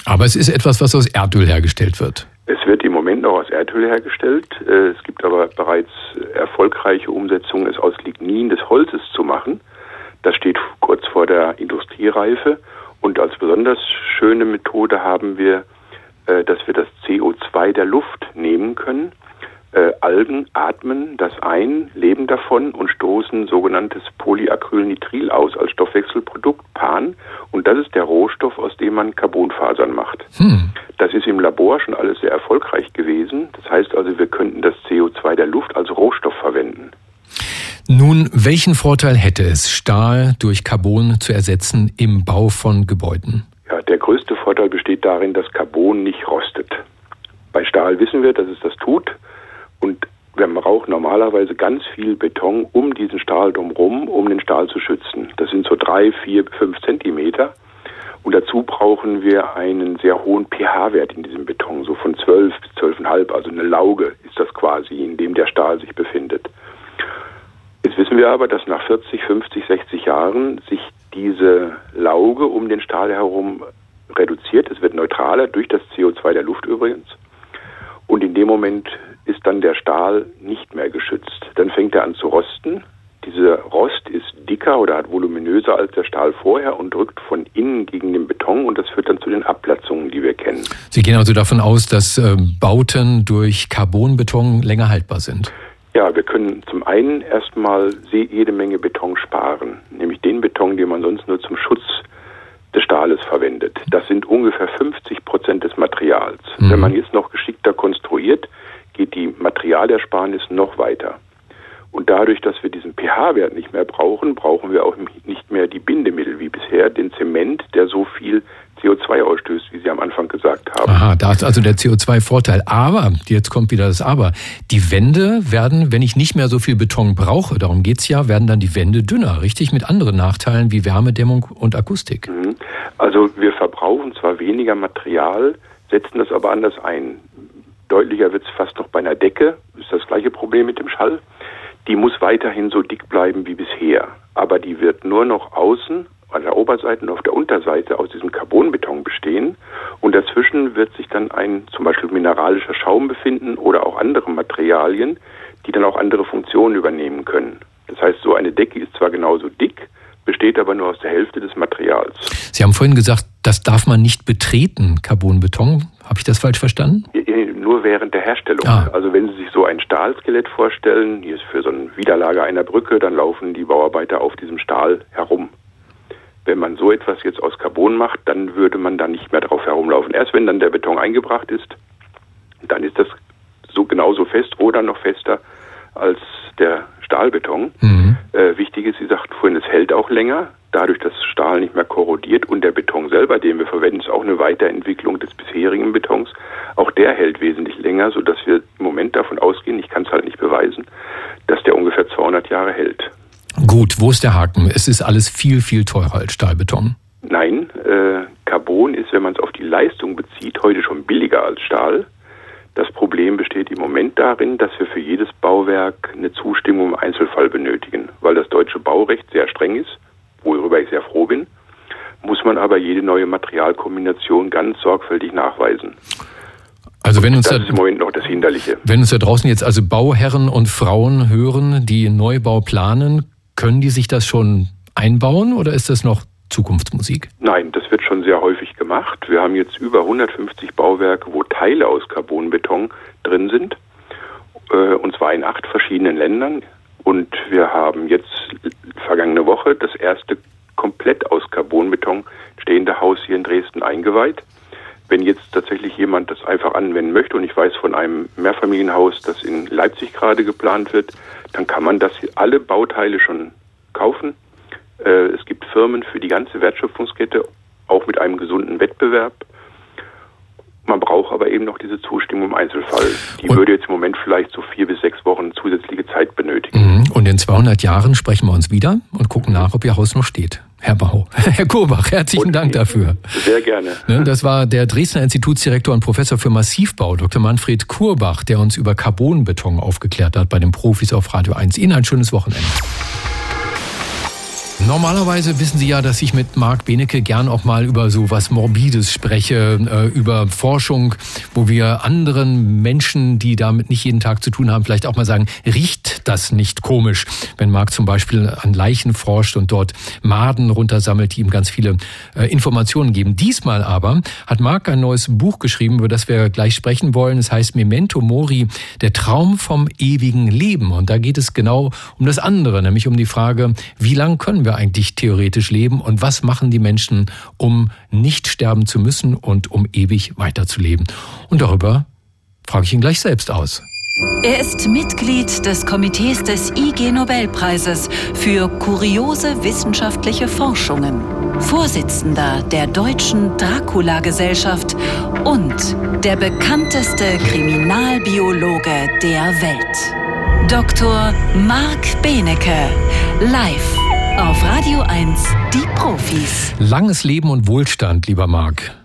Aber es ist etwas, was aus Erdöl hergestellt wird. Es wird Moment noch aus Erdöl hergestellt. Äh, es gibt aber bereits erfolgreiche Umsetzungen, es aus Lignin des Holzes zu machen. Das steht kurz vor der Industriereife. Und als besonders schöne Methode haben wir, äh, dass wir das CO2 der Luft nehmen können äh, Algen atmen das ein, leben davon und stoßen sogenanntes Polyacrylnitril aus als Stoffwechselprodukt, PAN. Und das ist der Rohstoff, aus dem man Carbonfasern macht. Hm. Das ist im Labor schon alles sehr erfolgreich gewesen. Das heißt also, wir könnten das CO2 der Luft als Rohstoff verwenden. Nun, welchen Vorteil hätte es, Stahl durch Carbon zu ersetzen im Bau von Gebäuden? Ja, der größte Vorteil besteht darin, dass Carbon nicht rostet. Bei Stahl wissen wir, dass es das tut. Und wir brauchen normalerweise ganz viel Beton um diesen Stahl drumherum, um den Stahl zu schützen. Das sind so drei, vier, fünf Zentimeter. Und dazu brauchen wir einen sehr hohen pH-Wert in diesem Beton, so von 12 bis 12,5, also eine Lauge ist das quasi, in dem der Stahl sich befindet. Jetzt wissen wir aber, dass nach 40, 50, 60 Jahren sich diese Lauge um den Stahl herum reduziert. Es wird neutraler durch das CO2 der Luft übrigens. Und in dem Moment ist dann der Stahl nicht mehr geschützt. Dann fängt er an zu rosten. Dieser Rost ist dicker oder hat voluminöser als der Stahl vorher und drückt von innen gegen den Beton und das führt dann zu den Abplatzungen, die wir kennen. Sie gehen also davon aus, dass äh, Bauten durch Carbonbeton länger haltbar sind? Ja, wir können zum einen erstmal jede Menge Beton sparen, nämlich den Beton, den man sonst nur zum Schutz des Stahles verwendet. Das sind ungefähr 50 Prozent des Materials. Mhm. Wenn man jetzt noch geschickter konstruiert, geht die Materialersparnis noch weiter. Und dadurch, dass wir diesen pH-Wert nicht mehr brauchen, brauchen wir auch nicht mehr die Bindemittel wie bisher, den Zement, der so viel CO2 ausstößt, wie Sie am Anfang gesagt haben. Aha, da ist also der CO2-Vorteil. Aber, jetzt kommt wieder das Aber, die Wände werden, wenn ich nicht mehr so viel Beton brauche, darum geht's ja, werden dann die Wände dünner, richtig? Mit anderen Nachteilen wie Wärmedämmung und Akustik. Mhm. Also wir verbrauchen zwar weniger Material, setzen das aber anders ein. Deutlicher wird es fast noch bei einer Decke, ist das gleiche Problem mit dem Schall. Die muss weiterhin so dick bleiben wie bisher, aber die wird nur noch außen an der Oberseite und auf der Unterseite aus diesem Carbonbeton bestehen und dazwischen wird sich dann ein zum Beispiel mineralischer Schaum befinden oder auch andere Materialien, die dann auch andere Funktionen übernehmen können. Das heißt, so eine Decke ist zwar genauso dick, besteht aber nur aus der Hälfte des Materials. Sie haben vorhin gesagt, das darf man nicht betreten, Carbonbeton. Habe ich das falsch verstanden? Nur während der Herstellung. Ah. Also wenn Sie sich so ein Stahlskelett vorstellen, hier ist für so ein Widerlager einer Brücke, dann laufen die Bauarbeiter auf diesem Stahl herum. Wenn man so etwas jetzt aus Carbon macht, dann würde man da nicht mehr drauf herumlaufen. Erst wenn dann der Beton eingebracht ist, dann ist das so genauso fest oder noch fester als der Stahlbeton. Mhm. Äh, wichtig ist, Sie sagten vorhin, es hält auch länger. Dadurch, dass Stahl nicht mehr korrodiert und der Beton selber, den wir verwenden, ist auch eine Weiterentwicklung des bisherigen Betons. Auch der hält wesentlich länger, sodass wir im Moment davon ausgehen, ich kann es halt nicht beweisen, dass der ungefähr 200 Jahre hält. Gut, wo ist der Haken? Es ist alles viel, viel teurer als Stahlbeton. Nein, äh, Carbon ist, wenn man es auf die Leistung bezieht, heute schon billiger als Stahl. Das Problem besteht im Moment darin, dass wir für jedes Bauwerk eine Zustimmung im Einzelfall benötigen. Weil das deutsche Baurecht sehr streng ist, worüber ich sehr froh bin, muss man aber jede neue Materialkombination ganz sorgfältig nachweisen. Also wenn uns das da, ist im Moment noch das Hinderliche. Wenn uns da draußen jetzt also Bauherren und Frauen hören, die Neubau planen, können die sich das schon einbauen oder ist das noch Zukunftsmusik? Nein, das wird schon sehr häufig gemacht. Wir haben jetzt über 150 Bauwerke, wo Teile aus Carbonbeton drin sind, äh, und zwar in acht verschiedenen Ländern. Und wir haben jetzt vergangene Woche das erste komplett aus Carbonbeton stehende Haus hier in Dresden eingeweiht. Wenn jetzt tatsächlich jemand das einfach anwenden möchte, und ich weiß von einem Mehrfamilienhaus, das in Leipzig gerade geplant wird, dann kann man das alle Bauteile schon kaufen. Äh, es gibt Firmen für die ganze Wertschöpfungskette, auch mit einem gesunden Wettbewerb. Man braucht aber eben noch diese Zustimmung im Einzelfall. Die Und- würde jetzt im Moment vielleicht so vier bis sechs Wochen zusätzliche Zeit benötigen. Mhm. Und in 200 Jahren sprechen wir uns wieder und gucken nach, ob Ihr Haus noch steht. Herr Bau. [LAUGHS] Herr Kurbach, herzlichen Dank dafür. Sehr gerne. Ne, Das war der Dresdner Institutsdirektor und Professor für Massivbau, Dr. Manfred Kurbach, der uns über Carbonbeton aufgeklärt hat bei den Profis auf Radio 1. Ihnen ein schönes Wochenende. Normalerweise wissen Sie ja, dass ich mit Marc Benecke gern auch mal über so was Morbides spreche, äh, über Forschung, wo wir anderen Menschen, die damit nicht jeden Tag zu tun haben, vielleicht auch mal sagen, riecht das nicht komisch, wenn Marc zum Beispiel an Leichen forscht und dort Maden runtersammelt, die ihm ganz viele äh, Informationen geben. Diesmal aber hat Marc ein neues Buch geschrieben, über das wir gleich sprechen wollen. Es heißt Memento Mori, der Traum vom ewigen Leben. Und da geht es genau um das andere, nämlich um die Frage, wie lang können wir eigentlich theoretisch leben und was machen die Menschen, um nicht sterben zu müssen und um ewig weiterzuleben. Und darüber frage ich ihn gleich selbst aus. Er ist Mitglied des Komitees des IG Nobelpreises für kuriose wissenschaftliche Forschungen, Vorsitzender der deutschen Dracula-Gesellschaft und der bekannteste Kriminalbiologe der Welt. Dr. Marc Benecke, live auf Radio 1, die Profis. Langes Leben und Wohlstand, lieber Marc. [LAUGHS]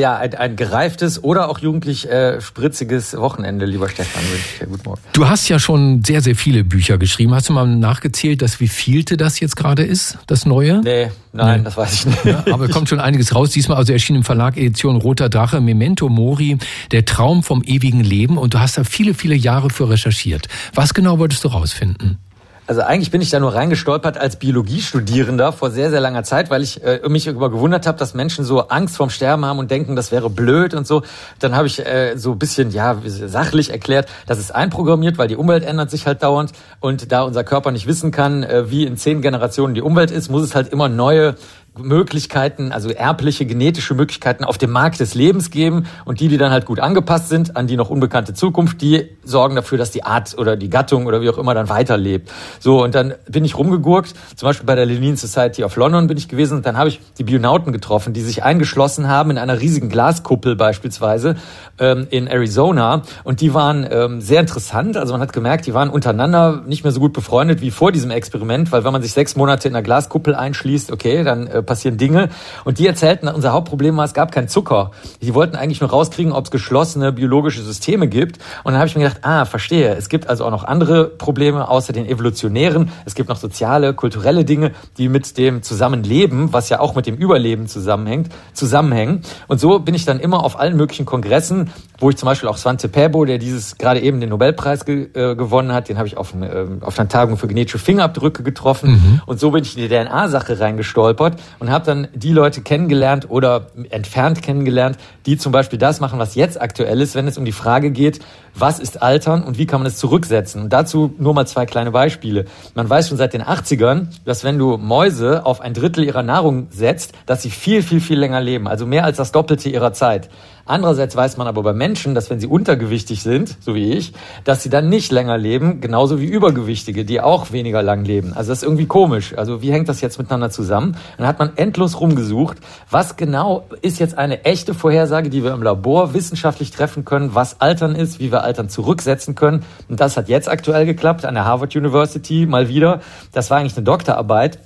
Ja, ein, ein gereiftes oder auch jugendlich äh, spritziges Wochenende, lieber Stefan. Guten Morgen. Du hast ja schon sehr, sehr viele Bücher geschrieben. Hast du mal nachgezählt, dass wie vielte das jetzt gerade ist, das neue? Nee, nein, Nee. das weiß ich nicht. Ja, aber kommt schon einiges raus. Diesmal also erschien im Verlag Edition Roter Drache Memento Mori, der Traum vom ewigen Leben. Und du hast da viele, viele Jahre für recherchiert. Was genau wolltest du rausfinden? Also eigentlich bin ich da nur reingestolpert als Biologiestudierender vor sehr, sehr langer Zeit, weil ich äh, mich über gewundert habe, dass Menschen so Angst vorm Sterben haben und denken, das wäre blöd und so. Dann habe ich äh, so ein bisschen, ja, sachlich erklärt, das ist einprogrammiert, weil die Umwelt ändert sich halt dauernd. Und da unser Körper nicht wissen kann, äh, wie in zehn Generationen die Umwelt ist, muss es halt immer neue Möglichkeiten, also erbliche genetische Möglichkeiten auf dem Markt des Lebens geben und die, die dann halt gut angepasst sind an die noch unbekannte Zukunft, die sorgen dafür, dass die Art oder die Gattung oder wie auch immer dann weiterlebt. So, und dann bin ich rumgegurkt, zum Beispiel bei der Lenin Society of London bin ich gewesen und dann habe ich die Bionauten getroffen, die sich eingeschlossen haben in einer riesigen Glaskuppel beispielsweise ähm, in Arizona und die waren ähm, sehr interessant, also man hat gemerkt, die waren untereinander nicht mehr so gut befreundet wie vor diesem Experiment, weil wenn man sich sechs Monate in einer Glaskuppel einschließt, okay, dann äh, passieren Dinge. Und die erzählten, unser Hauptproblem war, es gab keinen Zucker. Die wollten eigentlich nur rauskriegen, ob es geschlossene biologische Systeme gibt. Und dann habe ich mir gedacht, ah, verstehe. Es gibt also auch noch andere Probleme außer den evolutionären. Es gibt noch soziale, kulturelle Dinge, die mit dem Zusammenleben, was ja auch mit dem Überleben zusammenhängt, zusammenhängen. Und so bin ich dann immer auf allen möglichen Kongressen, wo ich zum Beispiel auch Svante Pääbo, der dieses gerade eben den Nobelpreis ge äh, gewonnen hat, den habe ich auf, äh, auf einer Tagung für genetische Fingerabdrücke getroffen. Und so bin ich in die DNA-Sache reingestolpert und habe dann die Leute kennengelernt oder entfernt kennengelernt, die zum Beispiel das machen, was jetzt aktuell ist, wenn es um die Frage geht, was ist Altern und wie kann man es zurücksetzen. Und dazu nur mal zwei kleine Beispiele. Man weiß schon seit den 80ern, dass wenn du Mäuse auf ein Drittel ihrer Nahrung setzt, dass sie viel, viel, viel länger leben, also mehr als das Doppelte ihrer Zeit. Andererseits weiß man aber bei Menschen, dass wenn sie untergewichtig sind, so wie ich, dass sie dann nicht länger leben, genauso wie Übergewichtige, die auch weniger lang leben. Also das ist irgendwie komisch. Also wie hängt das jetzt miteinander zusammen? Dann hat man endlos rumgesucht, was genau ist jetzt eine echte Vorhersage, die wir im Labor wissenschaftlich treffen können, was Altern ist, wie wir Altern zurücksetzen können. Und das hat jetzt aktuell geklappt an der Harvard University mal wieder. Das war eigentlich eine Doktorarbeit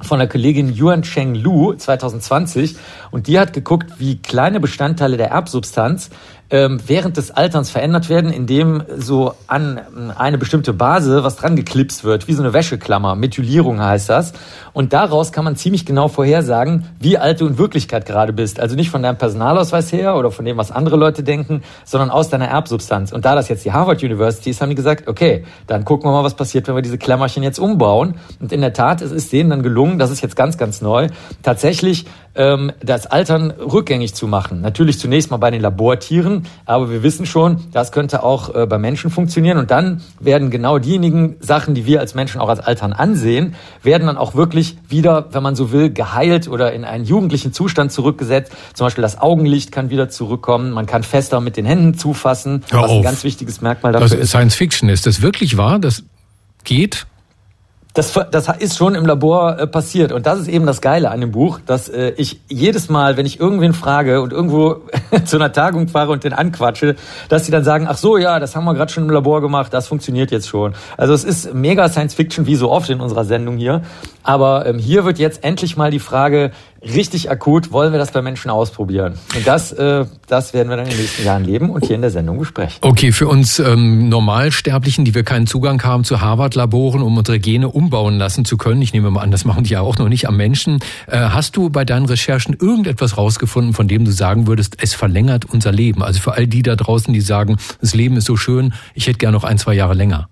von der Kollegin Yuan Cheng Lu 2020 und die hat geguckt, wie kleine Bestandteile der Erbsubstanz ähm, während des Alterns verändert werden, indem so an eine bestimmte Base was dran geklipst wird, wie so eine Wäscheklammer. Methylierung heißt das. Und daraus kann man ziemlich genau vorhersagen, wie alt du in Wirklichkeit gerade bist. Also nicht von deinem Personalausweis her oder von dem, was andere Leute denken, sondern aus deiner Erbsubstanz. Und da das jetzt die Harvard University ist, haben die gesagt, okay, dann gucken wir mal, was passiert, wenn wir diese Klemmerchen jetzt umbauen. Und in der Tat, es ist denen dann gelungen, das ist jetzt ganz, ganz neu, tatsächlich ähm, das Altern rückgängig zu machen. Natürlich zunächst mal bei den Labortieren, aber wir wissen schon, das könnte auch äh, bei Menschen funktionieren. Und dann werden genau diejenigen Sachen, die wir als Menschen auch als Altern ansehen, werden dann auch wirklich wieder, wenn man so will, geheilt oder in einen jugendlichen Zustand zurückgesetzt. Zum Beispiel das Augenlicht kann wieder zurückkommen. Man kann fester mit den Händen zufassen, Hör was auf. ein ganz wichtiges Merkmal dafür Das ist. Science Fiction. Ist das wirklich wahr? Das geht? Das, das ist schon im Labor äh, passiert. Und das ist eben das Geile an dem Buch, dass äh, ich jedes Mal, wenn ich irgendwen frage und irgendwo [LAUGHS] zu einer Tagung fahre und den anquatsche, dass sie dann sagen, ach so, ja, das haben wir gerade schon im Labor gemacht, das funktioniert jetzt schon. Also es ist mega Science Fiction, wie so oft in unserer Sendung hier. Aber ähm, hier wird jetzt endlich mal die Frage richtig akut, wollen wir das bei Menschen ausprobieren? Und das, äh, das werden wir dann in den nächsten Jahren leben und hier in der Sendung besprechen. Okay, für uns ähm, Normalsterblichen, die wir keinen Zugang haben zu Harvard-Laboren, um unsere Gene umbauen lassen zu können, ich nehme mal an, das machen die ja auch noch nicht am Menschen, äh, hast du bei deinen Recherchen irgendetwas rausgefunden, von dem du sagen würdest, es verlängert unser Leben? Also für all die da draußen, die sagen, das Leben ist so schön, ich hätte gerne noch ein, zwei Jahre länger.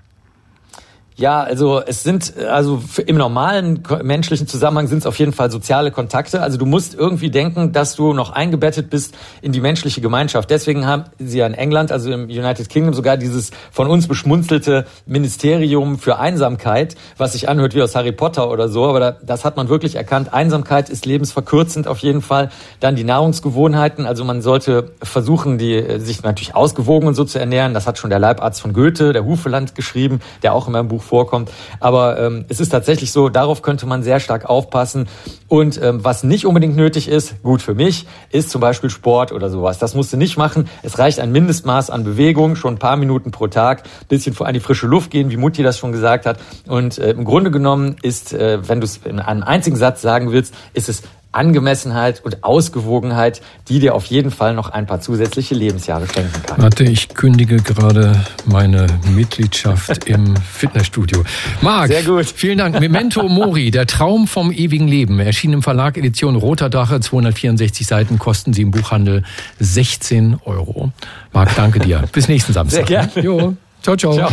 Ja, also es sind, also im normalen menschlichen Zusammenhang sind es auf jeden Fall soziale Kontakte. Also du musst irgendwie denken, dass du noch eingebettet bist in die menschliche Gemeinschaft. Deswegen haben sie ja in England, also im United Kingdom, sogar dieses von uns beschmunzelte Ministerium für Einsamkeit, was sich anhört wie aus Harry Potter oder so. Aber da, das hat man wirklich erkannt. Einsamkeit ist lebensverkürzend auf jeden Fall. Dann die Nahrungsgewohnheiten. Also man sollte versuchen, die, sich natürlich ausgewogen und so zu ernähren. Das hat schon der Leibarzt von Goethe, der Hufeland, geschrieben, der auch in meinem Buch vorkommt. Aber ähm, es ist tatsächlich so, darauf könnte man sehr stark aufpassen. Und ähm, was nicht unbedingt nötig ist, gut für mich, ist zum Beispiel Sport oder sowas. Das musst du nicht machen. Es reicht ein Mindestmaß an Bewegung, schon ein paar Minuten pro Tag, bisschen vor- an die frische Luft gehen, wie Mutti das schon gesagt hat. Und äh, im Grunde genommen ist, äh, wenn du es in einem einzigen Satz sagen willst, ist es Angemessenheit und Ausgewogenheit, die dir auf jeden Fall noch ein paar zusätzliche Lebensjahre schenken kann. Warte, ich kündige gerade meine Mitgliedschaft [LAUGHS] im Fitnessstudio. Marc, Sehr gut. vielen Dank. Memento Mori, der Traum vom ewigen Leben, erschien im Verlag Edition Roter Dache, 264 Seiten, kosten sie im Buchhandel 16 Euro. Marc, danke dir. [LAUGHS] Bis nächsten Samstag. Sehr gerne. Jo. Ciao, ciao. Ciao.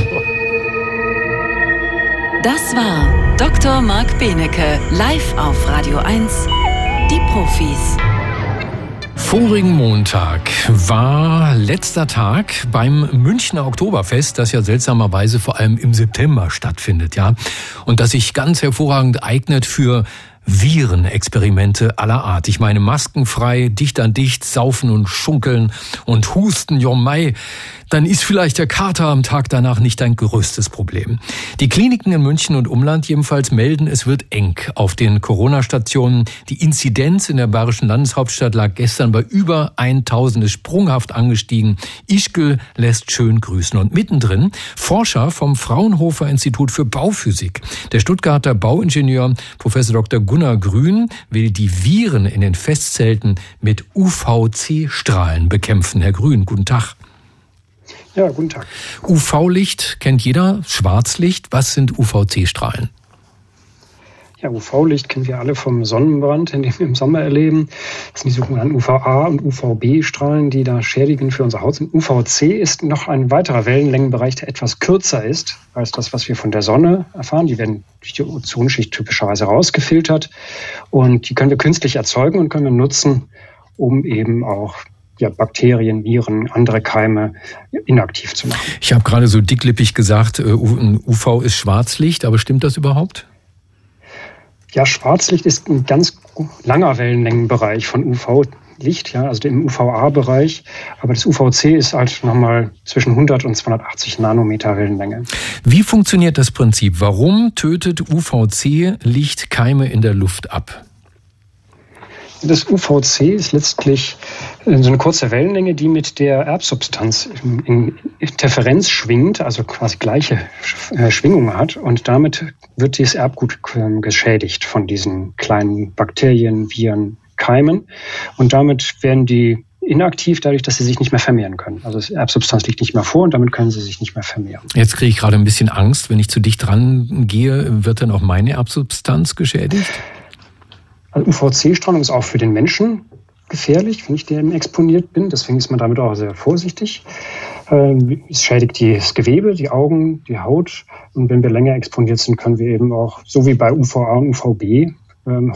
Das war Dr. Marc Benecke, live auf Radio 1. Die Profis. Vorigen Montag war letzter Tag beim Münchner Oktoberfest, das ja seltsamerweise vor allem im September stattfindet, ja. Und das sich ganz hervorragend eignet für Virenexperimente aller Art. Ich meine maskenfrei, dicht an dicht, saufen und schunkeln und husten, jo mei, dann ist vielleicht der Kater am Tag danach nicht dein größtes Problem. Die Kliniken in München und Umland jedenfalls melden, es wird eng auf den Corona-Stationen. Die Inzidenz in der bayerischen Landeshauptstadt lag gestern bei über 1000, ist sprunghaft angestiegen. Ischgl lässt schön grüßen. Und mittendrin Forscher vom Fraunhofer Institut für Bauphysik. Der Stuttgarter Bauingenieur Professor Dr. Gunnar Grün will die Viren in den Festzelten mit UVC-Strahlen bekämpfen. Herr Grün, guten Tag. Ja, guten Tag. UV-Licht kennt jeder, Schwarzlicht. Was sind UVC-Strahlen? Ja, UV-Licht kennen wir alle vom Sonnenbrand, den wir im Sommer erleben. Das sind die sogenannten UVA- und UVB-Strahlen, die da schädigend für unsere Haut sind. UVC ist noch ein weiterer Wellenlängenbereich, der etwas kürzer ist als das, was wir von der Sonne erfahren. Die werden durch die Ozonschicht typischerweise rausgefiltert und die können wir künstlich erzeugen und können wir nutzen, um eben auch ja, Bakterien, Viren, andere Keime inaktiv zu machen. Ich habe gerade so dicklippig gesagt, äh, UV ist Schwarzlicht, aber stimmt das überhaupt? Ja, Schwarzlicht ist ein ganz langer Wellenlängenbereich von UV, Licht, ja, also im UVA-Bereich. Aber das UVC ist halt nochmal zwischen 100 und 280 Nanometer Wellenlänge. Wie funktioniert das Prinzip? Warum tötet UVC-Licht Keime in der Luft ab? Das UVC ist letztlich äh, so eine kurze Wellenlänge, die mit der Erbsubstanz in Interferenz schwingt, also quasi gleiche äh, Schwingungen hat. Und damit wird dieses Erbgut ähm, geschädigt von diesen kleinen Bakterien, Viren, Keimen. Und damit werden die inaktiv, dadurch, dass sie sich nicht mehr vermehren können. Also die Erbsubstanz liegt nicht mehr vor und damit können sie sich nicht mehr vermehren. Jetzt kriege ich gerade ein bisschen Angst, wenn ich zu dicht dran gehe, wird dann auch meine Erbsubstanz geschädigt? Also UVC-Strahlung ist auch für den Menschen gefährlich, wenn ich dem exponiert bin. Deswegen ist man damit auch sehr vorsichtig. Ähm, es schädigt das Gewebe, die Augen, die Haut. Und wenn wir länger exponiert sind, können wir eben auch, so wie bei UVA und UVB, ähm,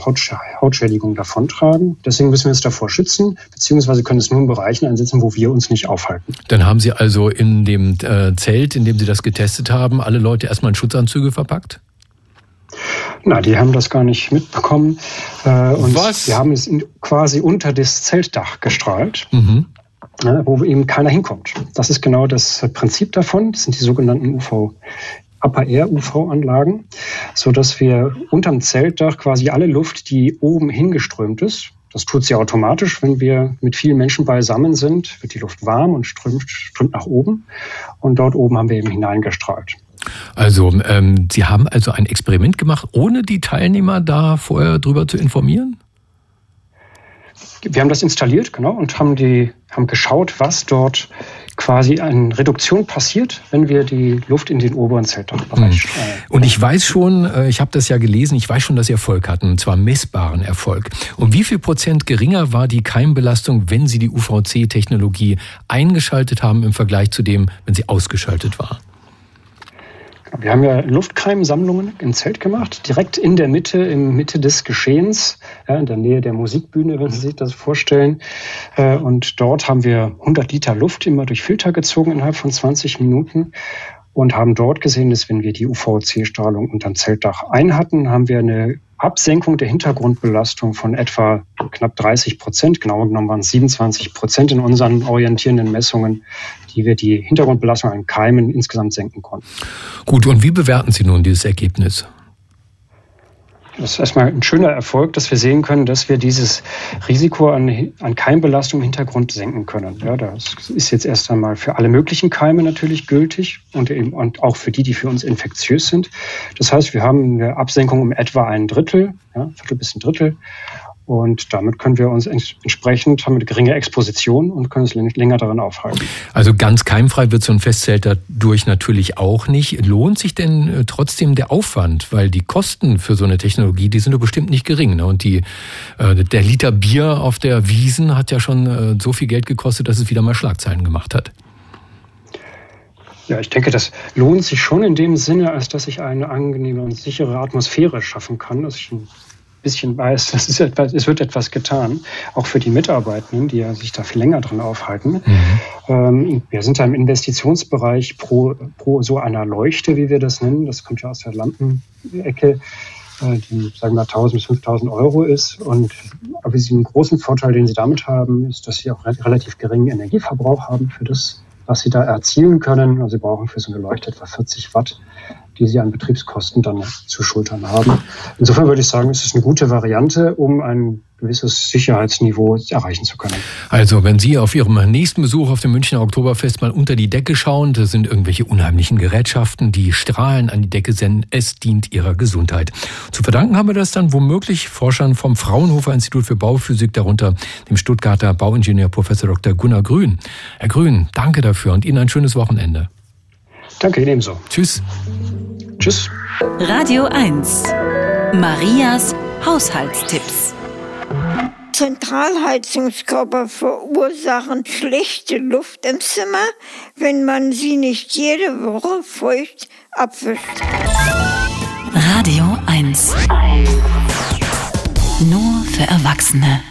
Hautschädigung davontragen. Deswegen müssen wir uns davor schützen, beziehungsweise können es nur in Bereichen einsetzen, wo wir uns nicht aufhalten. Dann haben Sie also in dem äh, Zelt, in dem Sie das getestet haben, alle Leute erstmal in Schutzanzüge verpackt? Na, die haben das gar nicht mitbekommen. Äh, und Was? Wir haben es quasi unter das Zeltdach gestrahlt. Mhm. wo eben keiner hinkommt. Das ist genau das Prinzip davon. Das sind die sogenannten UV, Upper Air UV-Anlagen, so dass wir unterm Zeltdach quasi alle Luft, die oben hingeströmt ist, das tut sie automatisch, wenn wir mit vielen Menschen beisammen sind, wird die Luft warm und strömt, strömt nach oben. Und dort oben haben wir eben hineingestrahlt. Also, ähm, Sie haben also ein Experiment gemacht, ohne die Teilnehmer da vorher drüber zu informieren? Wir haben das installiert, genau, und haben die, haben geschaut, was dort quasi eine Reduktion passiert, wenn wir die Luft in den oberen Zeltdachbereich. Mhm. Und ich weiß schon, äh, ich habe das ja gelesen, ich weiß schon, dass Sie Erfolg hatten, und zwar messbaren Erfolg. Und wie viel Prozent geringer war die Keimbelastung, wenn Sie die UVC-Technologie eingeschaltet haben im Vergleich zu dem, wenn sie ausgeschaltet war? Wir haben ja Luftkeimsammlungen im Zelt gemacht, direkt in der Mitte, in Mitte des Geschehens, ja, in der Nähe der Musikbühne, wenn Sie sich das vorstellen. Äh, und dort haben wir 100 Liter Luft immer durch Filter gezogen innerhalb von 20 Minuten und haben dort gesehen, dass wenn wir die UVC-Strahlung unterm Zeltdach einhatten, haben wir eine Absenkung der Hintergrundbelastung von etwa knapp 30 Prozent, genauer genommen waren es 27 Prozent in unseren orientierenden Messungen, die wir die Hintergrundbelastung an Keimen insgesamt senken konnten. Gut, und wie bewerten Sie nun dieses Ergebnis? Das ist erstmal ein schöner Erfolg, dass wir sehen können, dass wir dieses Risiko an, an Keimbelastung im Hintergrund senken können. Ja, das ist jetzt erst einmal für alle möglichen Keime natürlich gültig und eben und auch für die, die für uns infektiös sind. Das heißt, wir haben eine Absenkung um etwa ein Drittel, ja, Viertel bis ein Drittel. Und damit können wir uns entsprechend, haben wir eine geringe Exposition und können uns länger daran aufhalten. Also ganz keimfrei wird so ein Festzelt dadurch natürlich auch nicht. Lohnt sich denn äh, trotzdem der Aufwand? Weil die Kosten für so eine Technologie, die sind doch bestimmt nicht gering. Ne? Und die, äh, der Liter Bier auf der Wiesen hat ja schon äh, so viel Geld gekostet, dass es wieder mal Schlagzeilen gemacht hat. Ja, ich denke, das lohnt sich schon in dem Sinne, als dass ich eine angenehme und sichere Atmosphäre schaffen kann, dass ich ein bisschen weiß, [LAUGHS] das ist etwas, es wird etwas getan, auch für die Mitarbeitenden, die ja sich da viel länger drin aufhalten. Mhm. Ähm, wir sind da im Investitionsbereich pro, pro so einer Leuchte, wie wir das nennen. Das kommt ja aus der Lampenecke äh, die sagen wir 1000 bis 5000 Euro ist. Und aber sie einen großen Vorteil, den sie damit haben, ist, dass sie auch relativ geringen Energieverbrauch haben für das, was sie da erzielen können. Also sie brauchen für so eine Leuchte etwa 40 Watt die sie an Betriebskosten dann zu schultern haben. Insofern würde ich sagen, es ist eine gute Variante, um ein gewisses Sicherheitsniveau erreichen zu können. Also, wenn Sie auf Ihrem nächsten Besuch auf dem Münchner Oktoberfest mal unter die Decke schauen, da sind irgendwelche unheimlichen Gerätschaften, die Strahlen an die Decke senden. Es dient Ihrer Gesundheit. Zu verdanken haben wir das dann womöglich Forschern vom Fraunhofer Institut für Bauphysik, darunter dem Stuttgarter Bauingenieur Professor Dr. Gunnar Grün. Herr Grün, danke dafür und Ihnen ein schönes Wochenende. Danke, ebenso. Tschüss. Tschüss. Radio 1. Marias Haushaltstipps. Zentralheizungskörper verursachen schlechte Luft im Zimmer, wenn man sie nicht jede Woche feucht abwischt. Radio 1. Nur für Erwachsene.